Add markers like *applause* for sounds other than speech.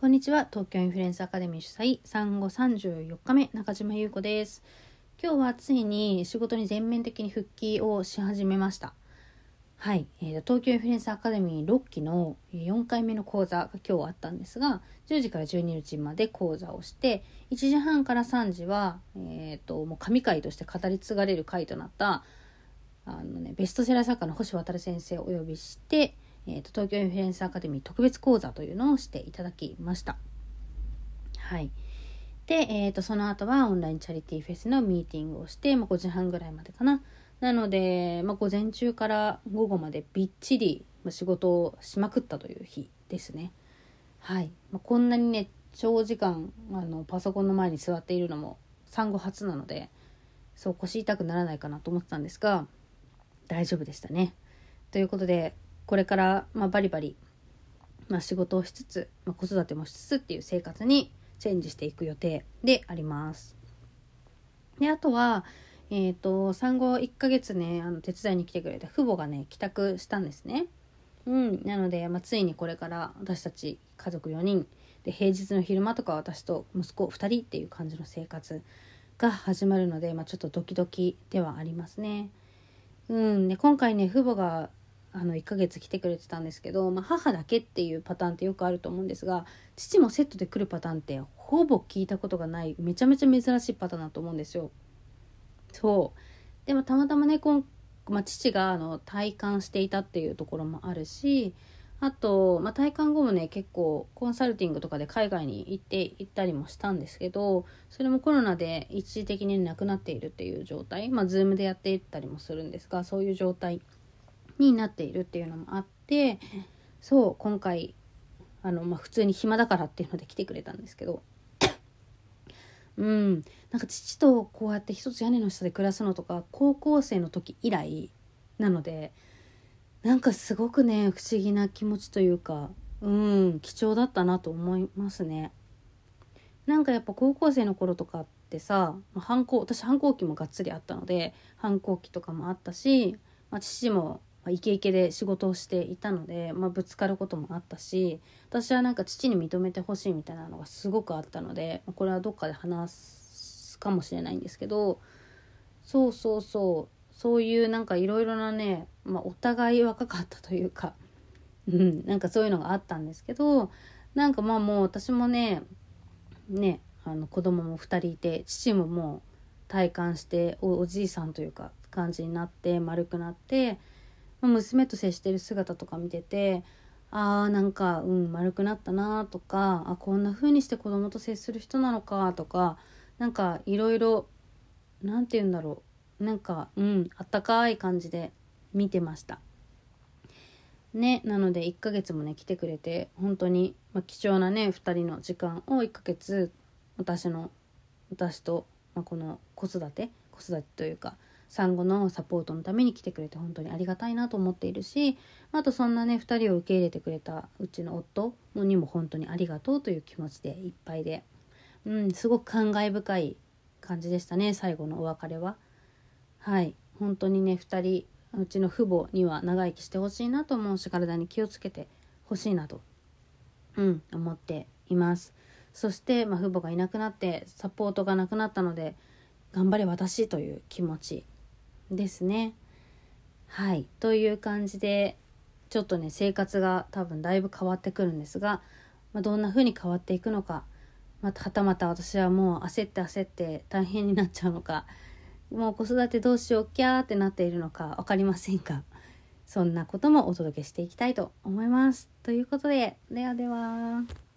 こんにちは。東京インフルエンスアカデミー主催産後34日目中島優子です。今日はついに仕事に全面的に復帰をし始めました。はい、えー、東京インフルエンスアカデミー6期の4回目の講座が今日あったんですが10時から12日まで講座をして1時半から3時は、えーと、もう神回として語り継がれる回となったあの、ね、ベストセラー作家の星渡先生をお呼びしてえーと、東京インフルエンスアカデミー特別講座というのをしていただきました。はい。で、えーと、その後はオンラインチャリティーフェスのミーティングをして、まあ、5時半ぐらいまでかな。なので、まあ、午前中から午後までびっちり仕事をしまくったという日ですね。はい。まあ、こんなにね、長時間あのパソコンの前に座っているのも産後初なので、そう腰痛くならないかなと思ってたんですが、大丈夫でしたね。ということで、これから、まあ、バリバリ、まあ、仕事をしつつ、まあ、子育てもしつつっていう生活にチェンジしていく予定であります。であとは、え、ー、と産後1ヶ月ねあの手伝いに来てくれた父母がね帰宅したんですね。うん、なので、まあ、ついにこれから私たち家族4人で平日の昼間とか私と息子2人っていう感じの生活が始まるので、まあ、ちょっとドキドキではありますね。うん、で今回ね父母があの1ヶ月来てくれてたんですけど、まあ、母だけっていうパターンってよくあると思うんですが父もセットで来るパターンってほぼ聞いたことがないめちゃめちゃ珍しいパターンだと思うんですよ。そうでもたまたまね今、まあ、父があの体感していたっていうところもあるしあと、まあ、体感後もね結構コンサルティングとかで海外に行って行ったりもしたんですけどそれもコロナで一時的になくなっているっていう状態まあ Zoom でやっていったりもするんですがそういう状態になっているっていうのもあってそう今回あの、まあ、普通に暇だからっていうので来てくれたんですけど *coughs* うんなんか父とこうやって一つ屋根の下で暮らすのとか高校生の時以来なのでなんかすごくね不思議な気持ちというかうん貴重だったなと思いますね。なんかやっぱ高校生の頃とかってさ反抗私反抗期もがっつりあったので反抗期とかもあったし、まあ、父もまあ、イケイケで仕事をしていたので、まあ、ぶつかることもあったし私はなんか父に認めてほしいみたいなのがすごくあったのでこれはどっかで話すかもしれないんですけどそうそうそうそういうなんかいろいろなね、まあ、お互い若かったというか、うん、なんかそういうのがあったんですけどなんかまあもう私もねねあの子供も2人いて父ももう体感しておじいさんというか感じになって丸くなって娘と接してる姿とか見ててあーなんかうん丸くなったなとかあこんな風にして子供と接する人なのかとかなんかいろいろ何て言うんだろう。なんかうんあったかい感じで見てました。ねなので1ヶ月もね来てくれて本当に、まあ、貴重なね2人の時間を1ヶ月私の私と、まあ、この子育て子育てというか産後のサポートのために来てくれて本当にありがたいなと思っているしあとそんなね2人を受け入れてくれたうちの夫にも本当にありがとうという気持ちでいっぱいで、うん、すごく感慨深い感じでしたね最後のお別れは。はい本当にね2人うちの父母には長生きしてほしいなと思うし体に気をつけてほしいなと、うん、思っています。そして、まあ、父母がいなくなってサポートがなくなったので頑張れ私という気持ちですね。はい。という感じで、ちょっとね、生活が多分だいぶ変わってくるんですが、まあ、どんな風に変わっていくのか、またはたまた私はもう焦って焦って大変になっちゃうのか、もう子育てどうしようきゃーってなっているのか分かりませんが、そんなこともお届けしていきたいと思います。ということで、ではでは。